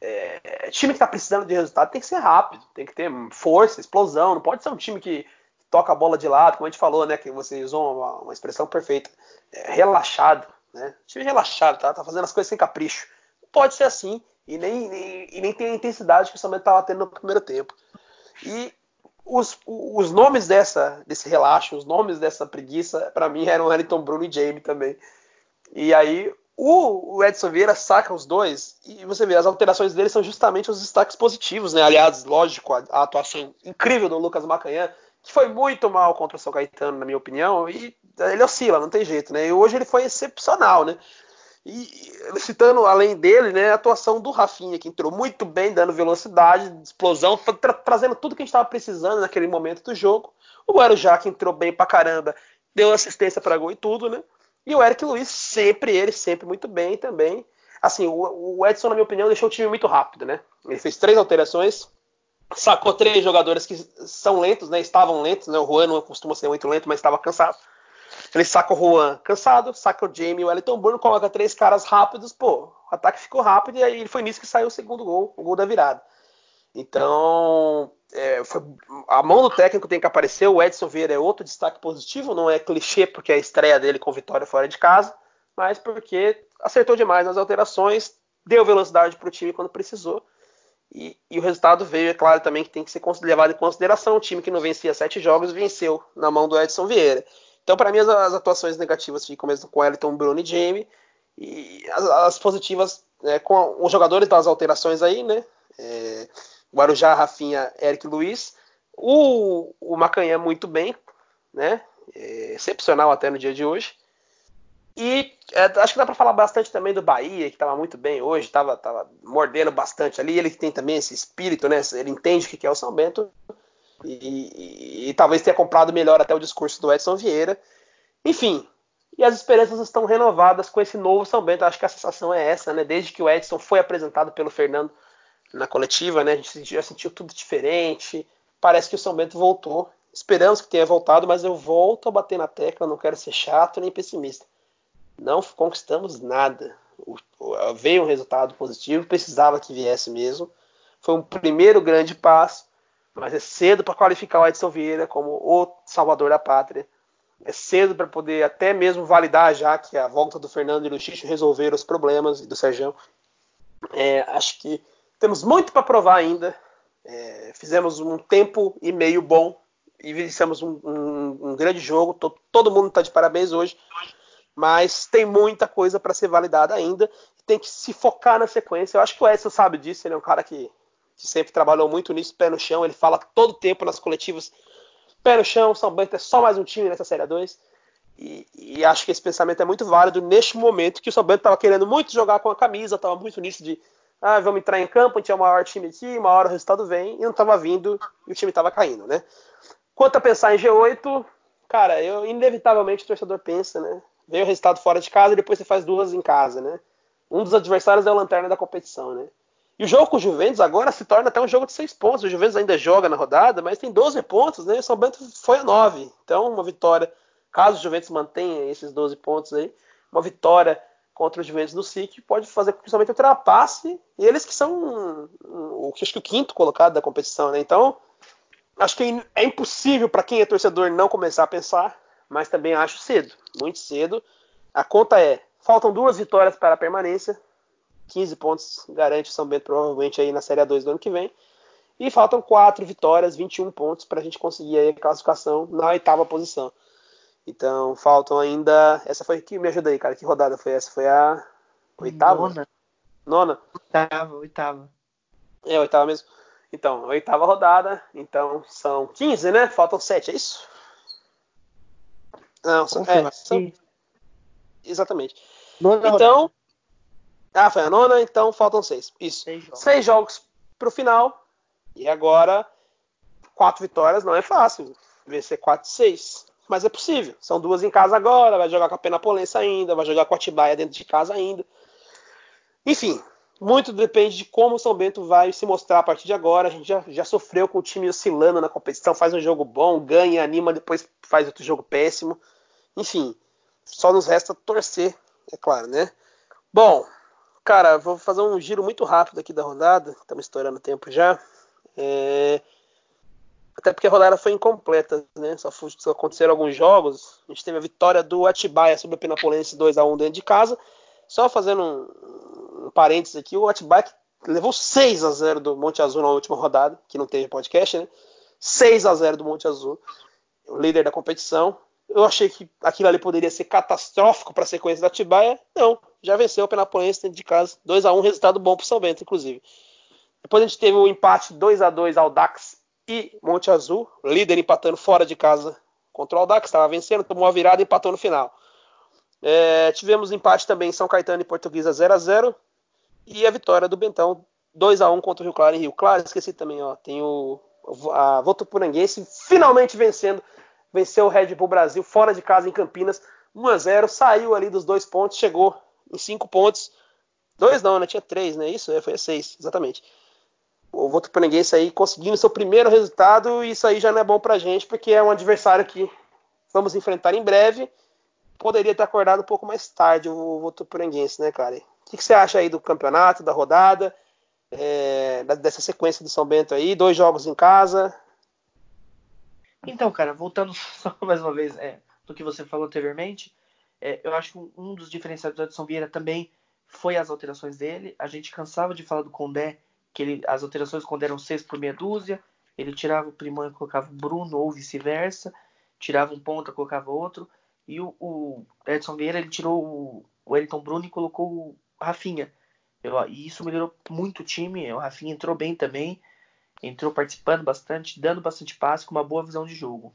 é, time que está precisando de resultado tem que ser rápido, tem que ter força, explosão. Não pode ser um time que toca a bola de lado, como a gente falou, né? Que você usou uma, uma expressão perfeita. É, relaxado, né? Time relaxado, tá? Tá fazendo as coisas sem capricho. Pode ser assim e nem, nem, e nem tem a intensidade que o São estava tendo no primeiro tempo. E os, os nomes dessa, desse relaxo, os nomes dessa preguiça, para mim eram Wellington Bruno e Jamie também. E aí o, o, Edson Vieira saca os dois e você vê, as alterações dele são justamente os destaques positivos, né? Aliás, lógico, a, a atuação incrível do Lucas Macanhã, que foi muito mal contra o São Caetano, na minha opinião, e ele oscila, não tem jeito, né? E hoje ele foi excepcional, né? E citando além dele, né, a atuação do Rafinha, que entrou muito bem, dando velocidade, explosão, tra trazendo tudo que a gente estava precisando naquele momento do jogo. O Guarujá, que entrou bem pra caramba, deu assistência para gol e tudo, né? E o Eric Luiz, sempre ele, sempre muito bem também. Assim, o, o Edson, na minha opinião, deixou o time muito rápido, né? Ele fez três alterações, sacou três jogadores que são lentos, né? Estavam lentos, né? O Juan não costuma ser muito lento, mas estava cansado. Ele saca o Juan cansado, saca o Jamie e o Wellington Bruno, coloca três caras rápidos, pô, o ataque ficou rápido e aí foi nisso que saiu o segundo gol, o gol da virada. Então, é, foi, a mão do técnico tem que aparecer. O Edson Vieira é outro destaque positivo, não é clichê porque é a estreia dele com vitória fora de casa, mas porque acertou demais nas alterações, deu velocidade para o time quando precisou. E, e, o resultado veio, é claro, também que tem que ser levado em consideração. O time que não vencia sete jogos venceu na mão do Edson Vieira. Então, para mim, as, as, atuações negativas ficam mesmo com Elton, Bruno e Jamie. E as, as positivas né, com os jogadores das alterações aí, né? É, Guarujá, Rafinha, Eric Luiz. O, o Macanhã muito bem, né? É, excepcional até no dia de hoje. E é, acho que dá para falar bastante também do Bahia, que estava muito bem hoje, estava mordendo bastante ali. Ele tem também esse espírito, né? Ele entende o que é o São Bento. E, e, e, talvez tenha comprado melhor até o discurso do Edson Vieira. Enfim, e as esperanças estão renovadas com esse novo São Bento. Acho que a sensação é essa, né? Desde que o Edson foi apresentado pelo Fernando na coletiva, né? A gente já sentiu tudo diferente. Parece que o São Bento voltou. Esperamos que tenha voltado, mas eu volto a bater na tecla. Não quero ser chato nem pessimista. Não conquistamos nada. O, o, veio um resultado positivo, precisava que viesse mesmo. Foi um primeiro grande passo mas é cedo para qualificar o Edson Vieira como o salvador da pátria. É cedo para poder até mesmo validar já que a volta do Fernando e do Xixo resolveram os problemas e do Sérgio. É, acho que temos muito para provar ainda. É, fizemos um tempo e meio bom e vencemos um, um, um grande jogo. Todo, todo mundo está de parabéns hoje, mas tem muita coisa para ser validada ainda. Tem que se focar na sequência. Eu acho que o Edson sabe disso. Ele é um cara que que sempre trabalhou muito nisso, pé no chão. Ele fala todo tempo nas coletivas: pé no chão, São Bento é só mais um time nessa Série 2. E, e, acho que esse pensamento é muito válido neste momento que o São Bento estava querendo muito jogar com a camisa, estava muito nisso de ah, vamos entrar em campo, a gente é o maior time aqui, uma hora o resultado vem, e não estava vindo e o time estava caindo, né? Quanto a pensar em G8, cara, eu inevitavelmente o torcedor pensa, né? Veio o resultado fora de casa e depois você faz duas em casa, né? Um dos adversários é o lanterna da competição, né? E o jogo com o Juventus agora se torna até um jogo de seis pontos. O Juventus ainda joga na rodada, mas tem 12 pontos, né? O São Bento foi a 9. Então, uma vitória, caso o Juventus mantenha esses 12 pontos aí, uma vitória contra o Juventus no SIC pode fazer com que o São Bento ultrapasse eles que são o, acho que o quinto colocado da competição, né? Então, acho que é impossível para quem é torcedor não começar a pensar, mas também acho cedo, muito cedo. A conta é, faltam duas vitórias para a permanência, 15 pontos garante o São Bento provavelmente aí na Série A2 do ano que vem. E faltam quatro vitórias, 21 pontos para a gente conseguir a classificação na oitava posição. Então faltam ainda. Essa foi que me ajuda aí, cara. Que rodada foi essa? Foi a oitava?
Nona.
Nona?
Oitava, oitava.
É, oitava mesmo. Então, oitava rodada. Então são 15, né? Faltam 7, é isso? Não, são, é, são... Exatamente. Nona então. Rodada. Ah, foi a nona, então faltam seis. Isso. Seis jogos, seis jogos pro final. E agora, quatro vitórias não é fácil. Vencer 4 6 mas é possível. São duas em casa agora, vai jogar com a Penapolense ainda, vai jogar com a Atibaia dentro de casa ainda. Enfim, muito depende de como o São Bento vai se mostrar a partir de agora. A gente já, já sofreu com o time oscilando na competição, faz um jogo bom, ganha, anima, depois faz outro jogo péssimo. Enfim, só nos resta torcer, é claro, né? Bom, cara, vou fazer um giro muito rápido aqui da rodada, estamos estourando o tempo já. É... Até porque a rodada foi incompleta, né? Só, foi, só, aconteceram alguns jogos. A gente teve a vitória do Atibaia sobre o Penapolense 2 a 1 dentro de casa. Só fazendo um, um parênteses aqui, o Atibaia levou 6 a 0 do Monte Azul na última rodada, que não teve podcast, né? 6 a 0 do Monte Azul, o líder da competição. Eu achei que aquilo ali poderia ser catastrófico para a sequência da Atibaia. Não, já venceu o Penapolense dentro de casa, 2 a 1 resultado bom para o São Bento, inclusive. Depois a gente teve o empate 2 a 2 ao Dax e Monte Azul, líder empatando fora de casa contra o Aldax, estava vencendo, tomou uma virada e empatou no final. É, tivemos empate também em São Caetano e Portuguesa 0 a 0 e a vitória do Bentão 2 a 1 contra o Rio Claro em Rio Claro. Esqueci também, ó, tem o a Votuporanguense finalmente vencendo, venceu o Red Bull Brasil fora de casa em Campinas 1 a 0, saiu ali dos dois pontos, chegou em cinco pontos. Dois não, né? Tinha três, né? Isso, é, foi seis, exatamente o Votuporanguense aí conseguindo seu primeiro resultado, e isso aí já não é bom pra gente, porque é um adversário que vamos enfrentar em breve. Poderia ter acordado um pouco mais tarde o Votuporanguense, né, cara? O que, que, você acha aí do campeonato, da rodada, é, dessa sequência do São Bento aí? Dois jogos em casa.
Então, cara, voltando só mais uma vez é, do que você falou anteriormente, é, eu acho que um dos diferenciais do Edson Vieira também foi as alterações dele. A gente cansava de falar do Condé que ele, as alterações quando eram seis por meia dúzia, ele tirava o Primão e colocava o Bruno, ou vice-versa, tirava um ponta, colocava outro, e o, o Edson Vieira ele tirou o, o Wellington Bruno e colocou o Rafinha. Eu, e isso melhorou muito o time, o Rafinha entrou bem também, entrou participando bastante, dando bastante passe, com uma boa visão de jogo.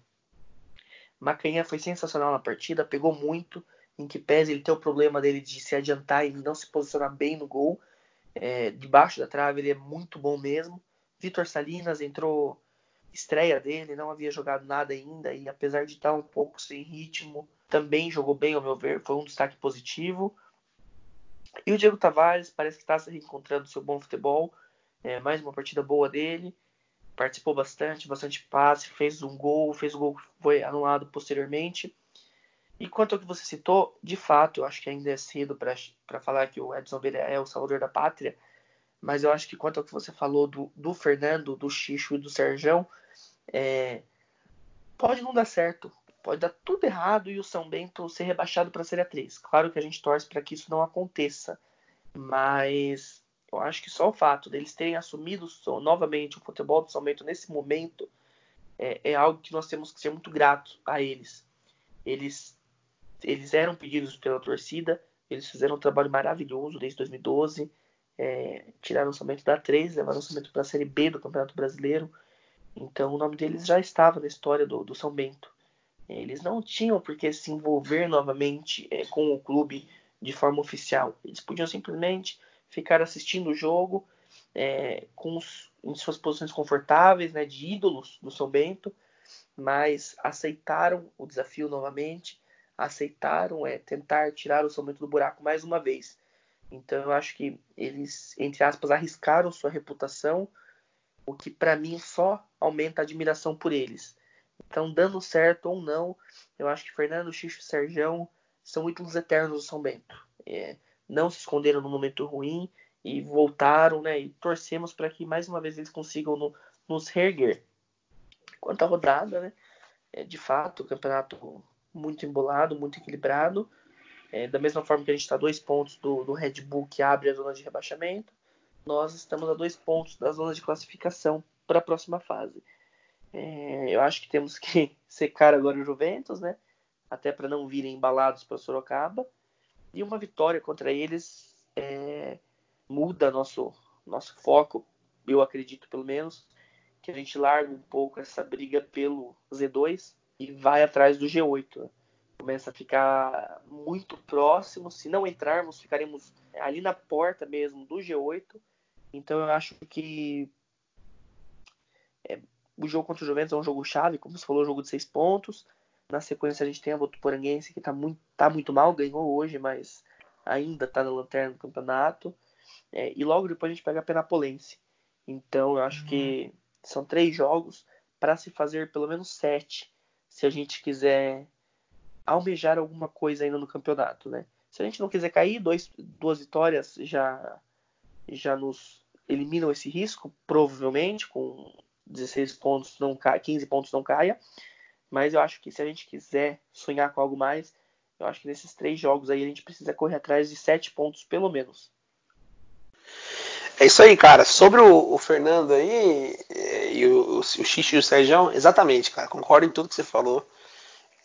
Macanhã foi sensacional na partida, pegou muito, em que pese ele ter o problema dele de se adiantar e não se posicionar bem no gol, é, debaixo da trave, ele é muito bom mesmo. Vitor Salinas entrou estreia dele, não havia jogado nada ainda e apesar de estar um pouco sem ritmo, também jogou bem ao meu ver, foi um destaque positivo. E o Diego Tavares parece que está se reencontrando seu bom futebol, é, mais uma partida boa dele, participou bastante, bastante passe, fez um gol, fez um gol que foi anulado posteriormente. E quanto ao que você citou, de fato, eu acho que ainda é cedo para falar que o Edson Vieira é o salvador da pátria, mas eu acho que quanto ao que você falou do, do Fernando, do Xixo e do Serjão, é, pode não dar certo, pode dar tudo errado e o São Bento ser rebaixado para a Série 3. Claro que a gente torce para que isso não aconteça, mas eu acho que só o fato deles terem assumido novamente o futebol do São Bento nesse momento é, é algo que nós temos que ser muito gratos a eles. Eles eles eram pedidos pela torcida, eles fizeram um trabalho maravilhoso desde 2012, é, tiraram o orçamento da 3, levaram o orçamento para a Série B do Campeonato Brasileiro, então o nome deles já estava na história do, do São Bento. Eles não tinham por que se envolver novamente é, com o clube de forma oficial. Eles podiam simplesmente ficar assistindo o jogo é, com os, em suas posições confortáveis, né, de ídolos do São Bento, mas aceitaram o desafio novamente aceitaram é tentar tirar o São do buraco mais uma vez. Então eu acho que eles, entre aspas, arriscaram sua reputação, o que para mim só aumenta a admiração por eles. Então, dando certo ou não, eu acho que Fernando, Xixo e Serjão são ídolos eternos do São Bento. É, não se esconderam no momento ruim e voltaram, né? E torcemos para que mais uma vez eles consigam no, nos reerguer. Quanto à rodada, né? É, de fato, o campeonato muito embolado, muito equilibrado. É, da mesma forma que a gente está a dois pontos do, do Red Bull que abre a zona de rebaixamento, nós estamos a dois pontos da zona de classificação. para a próxima fase. É, eu acho que temos que secar agora o Juventus, né? Até para não virem embalados para Sorocaba. E uma vitória contra eles é, muda nosso, nosso foco, eu acredito pelo menos, que a gente larga um pouco essa briga pelo Z2 e vai atrás do G8. Né? Começa a ficar muito próximo. Se não entrarmos, ficaremos ali na porta mesmo do G8. Então eu acho que é, o jogo contra o Juventus é um jogo chave, como você falou, jogo de seis pontos. Na sequência a gente tem a Votuporanguense que está muito, tá muito mal, ganhou hoje, mas ainda está na lanterna do campeonato. É, e logo depois a gente pega a Penapolense. Então eu acho uhum. que são três jogos para se fazer pelo menos sete, se a gente quiser almejar alguma coisa ainda no campeonato, né? Se a gente não quiser cair, dois, duas vitórias já já nos eliminam esse risco, provavelmente, com 16 pontos não cai, 15 pontos não caia. Mas eu acho que se a gente quiser sonhar com algo mais, eu acho que nesses três jogos aí a gente precisa correr atrás de sete pontos pelo menos.
É isso aí, cara. Sobre o, o Fernando aí e o, o, o Xixi e o Sérgio, exatamente, cara. Concordo em tudo que você falou.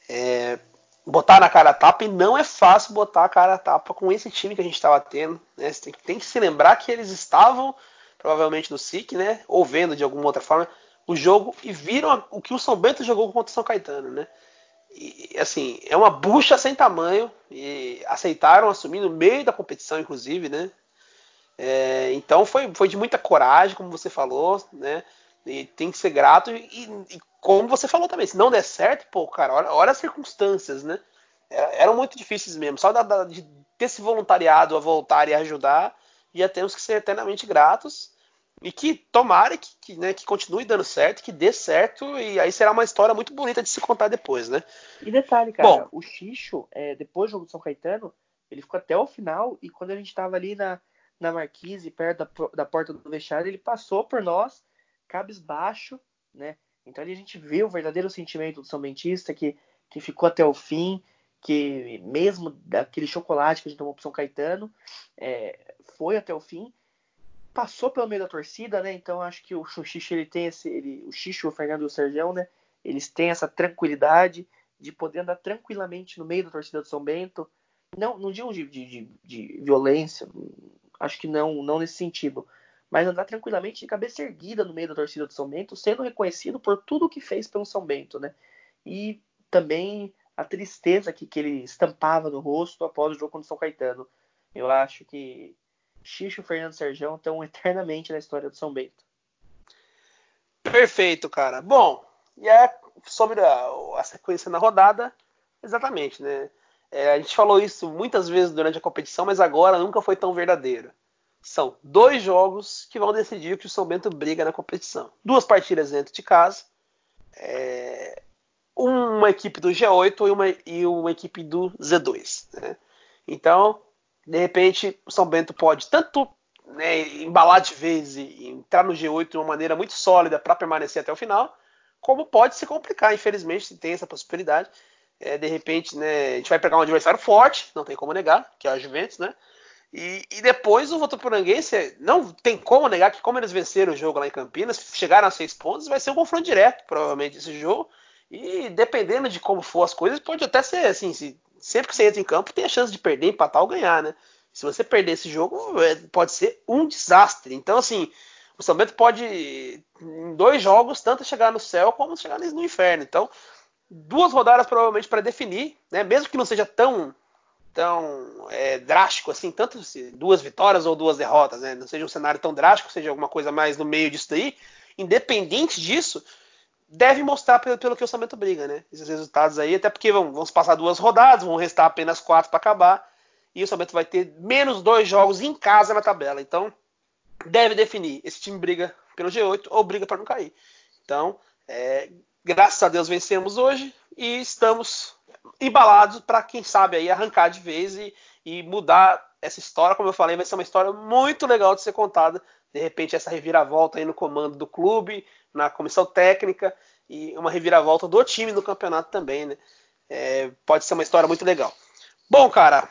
É, botar na cara a tapa e não é fácil botar a cara a tapa com esse time que a gente estava tendo. Né? Você tem, tem, que se lembrar que eles estavam provavelmente no SIC, né? Ou vendo de alguma outra forma o jogo e viram o que o São Bento jogou contra o São Caetano, né? E, assim, é uma bucha sem tamanho e aceitaram assumir no meio da competição, inclusive, né? É, então foi, foi de muita coragem, como você falou, né? E tem que ser grato. E, e, como você falou também, se não der certo, pô, cara, olha, olha as circunstâncias, né? É, eram muito difíceis mesmo. Só da, da, de ter se voluntariado a voltar e ajudar, já temos que ser eternamente gratos. E que tomara que, que, né, que continue dando certo, que dê certo, e aí será uma história muito bonita de se contar depois, né?
E detalhe, cara, Bom, o Xixo, é, depois do jogo do São Caetano, ele ficou até o final, e quando a gente tava ali na, na marquise, perto da, da porta do vestiário, ele passou por nós, cabisbaixo, né? Então ali a gente vê o verdadeiro sentimento do São Bentista, que, que ficou até o fim, que mesmo daquele chocolate que a gente tomou pro São Caetano, é, foi até o fim, passou pelo meio da torcida, né? Então acho que o Xuxixo ele tem esse, ele, o Xixo, o Fernando e o Sergião, né? Eles têm essa tranquilidade de poder andar tranquilamente no meio da torcida do São Bento. Não, não digo de, de, de violência, Acho que não, não nesse sentido. Mas andar tranquilamente de cabeça erguida no meio da torcida do São Bento, sendo reconhecido por tudo que fez pelo São Bento, né? E também a tristeza que, que ele estampava no rosto após o jogo contra o São Caetano. Eu acho que Xixo e Fernando Serjão estão eternamente na história do São Bento.
Perfeito, cara. Bom, e é sobre a, a sequência na rodada, exatamente, né? É, a gente falou isso muitas vezes durante a competição, mas agora nunca foi tão verdadeiro. São dois jogos que vão decidir que o São Bento briga na competição. Duas partidas dentro de casa. É, uma equipe do G8 e uma, e uma equipe do Z2. Né? Então, de repente, o São Bento pode tanto né, embalar de vez e entrar no G8 de uma maneira muito sólida para permanecer até o final, como pode se complicar, infelizmente, se tem essa possibilidade é, de repente, né, a gente vai pegar um adversário forte, não tem como negar, que é a Juventus, né? E, e depois o Votuporanguense, não tem como negar que como eles venceram o jogo lá em Campinas, chegaram a seis pontos, vai ser um confronto direto, provavelmente, esse jogo. E dependendo de como for as coisas, pode até ser assim, se, sempre que você entra em campo, tem a chance de perder, empatar ou ganhar, né? Se você perder esse jogo, é, pode ser um desastre. Então, assim, o São Bento pode, em dois jogos, tanto chegar no céu como chegar no inferno. Então, duas rodadas provavelmente para definir, né? Mesmo que não seja tão tão é, drástico assim, tanto duas vitórias ou duas derrotas, né? Não seja um cenário tão drástico, seja alguma coisa mais no meio disso aí. Independente disso, deve mostrar pelo, pelo que o orçamento briga, né? Esses resultados aí, até porque vão, vão se passar duas rodadas, vão restar apenas quatro para acabar, e o orçamento vai ter menos dois jogos em casa na tabela. Então, deve definir. Esse time briga pelo G8 ou briga para não cair. Então, é, graças a Deus vencemos hoje e estamos embalados para quem sabe aí arrancar de vez e, e, mudar essa história. Como eu falei, vai ser uma história muito legal de ser contada. De repente, essa reviravolta aí no comando do clube, na comissão técnica e uma reviravolta do time no campeonato também, né? É, pode ser uma história muito legal. Bom, cara,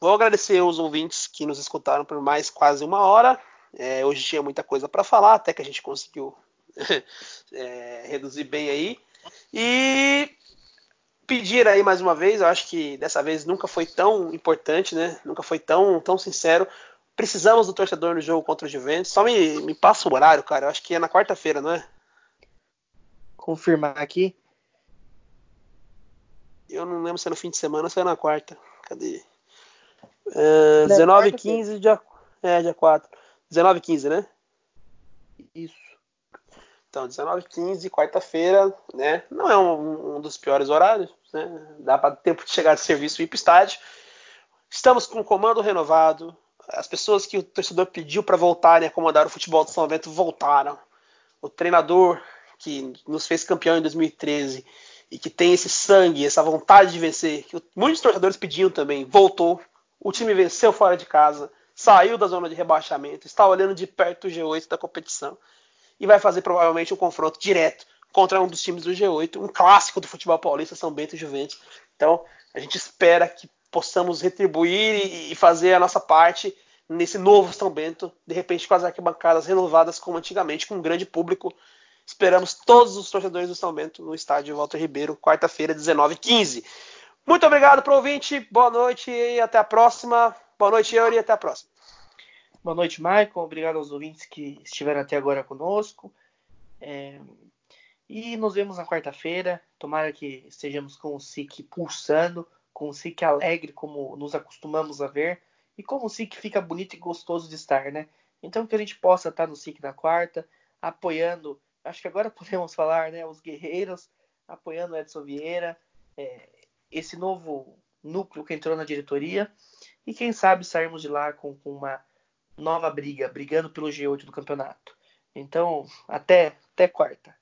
vou agradecer os ouvintes que nos escutaram por mais quase uma hora. É, hoje tinha muita coisa para falar, até que a gente conseguiu é, reduzir bem aí. E pedir aí mais uma vez, eu acho que dessa vez nunca foi tão importante, né? Nunca foi tão, tão sincero. Precisamos do torcedor no jogo contra o Juventus. Só me, me passa o horário, cara. Eu acho que é na quarta-feira, não é?
Confirmar aqui.
Eu não lembro se é no fim de semana ou se é na quarta. Cadê? Uh, 19 h 15 dia, é, dia 4. 19 h 15, né?
Isso.
Então, 19 h 15, quarta-feira, né? Não é um, um, dos piores horários, né? Dá para tempo de chegar de serviço e ir para estádio. Estamos com o comando renovado. As pessoas que o torcedor pediu para voltarem a acomodar o futebol do São Bento voltaram. O treinador que nos fez campeão em 2013 e que tem esse sangue, essa vontade de vencer, que muitos torcedores pediam também, voltou. O time venceu fora de casa, saiu da zona de rebaixamento, está olhando de perto o G8 da competição e vai fazer provavelmente um confronto direto contra um dos times do G8, um clássico do futebol paulista, São Bento e Juventus. Então, a gente espera que possamos retribuir e fazer a nossa parte nesse novo São Bento, de repente com as arquibancadas renovadas como antigamente, com um grande público. Esperamos todos os torcedores do São Bento no estádio Walter Ribeiro, quarta-feira, 19h15. Muito obrigado pro ouvinte, boa noite e até a próxima. Boa noite, Yuri, e até a próxima.
Boa noite, Maicon. Obrigado aos ouvintes que estiveram até agora conosco. É... E nos vemos na quarta-feira. Tomara que estejamos com o SIC pulsando, com o SIC alegre, como nos acostumamos a ver, e como o SIC fica bonito e gostoso de estar, né? Então que a gente possa estar no SIC na quarta, apoiando, acho que agora podemos falar, né? Os guerreiros, apoiando o Edson Vieira, é... esse novo núcleo que entrou na diretoria, e quem sabe sairmos de lá com, com uma nova briga, brigando pelo G8 do campeonato. Então, até, até quarta.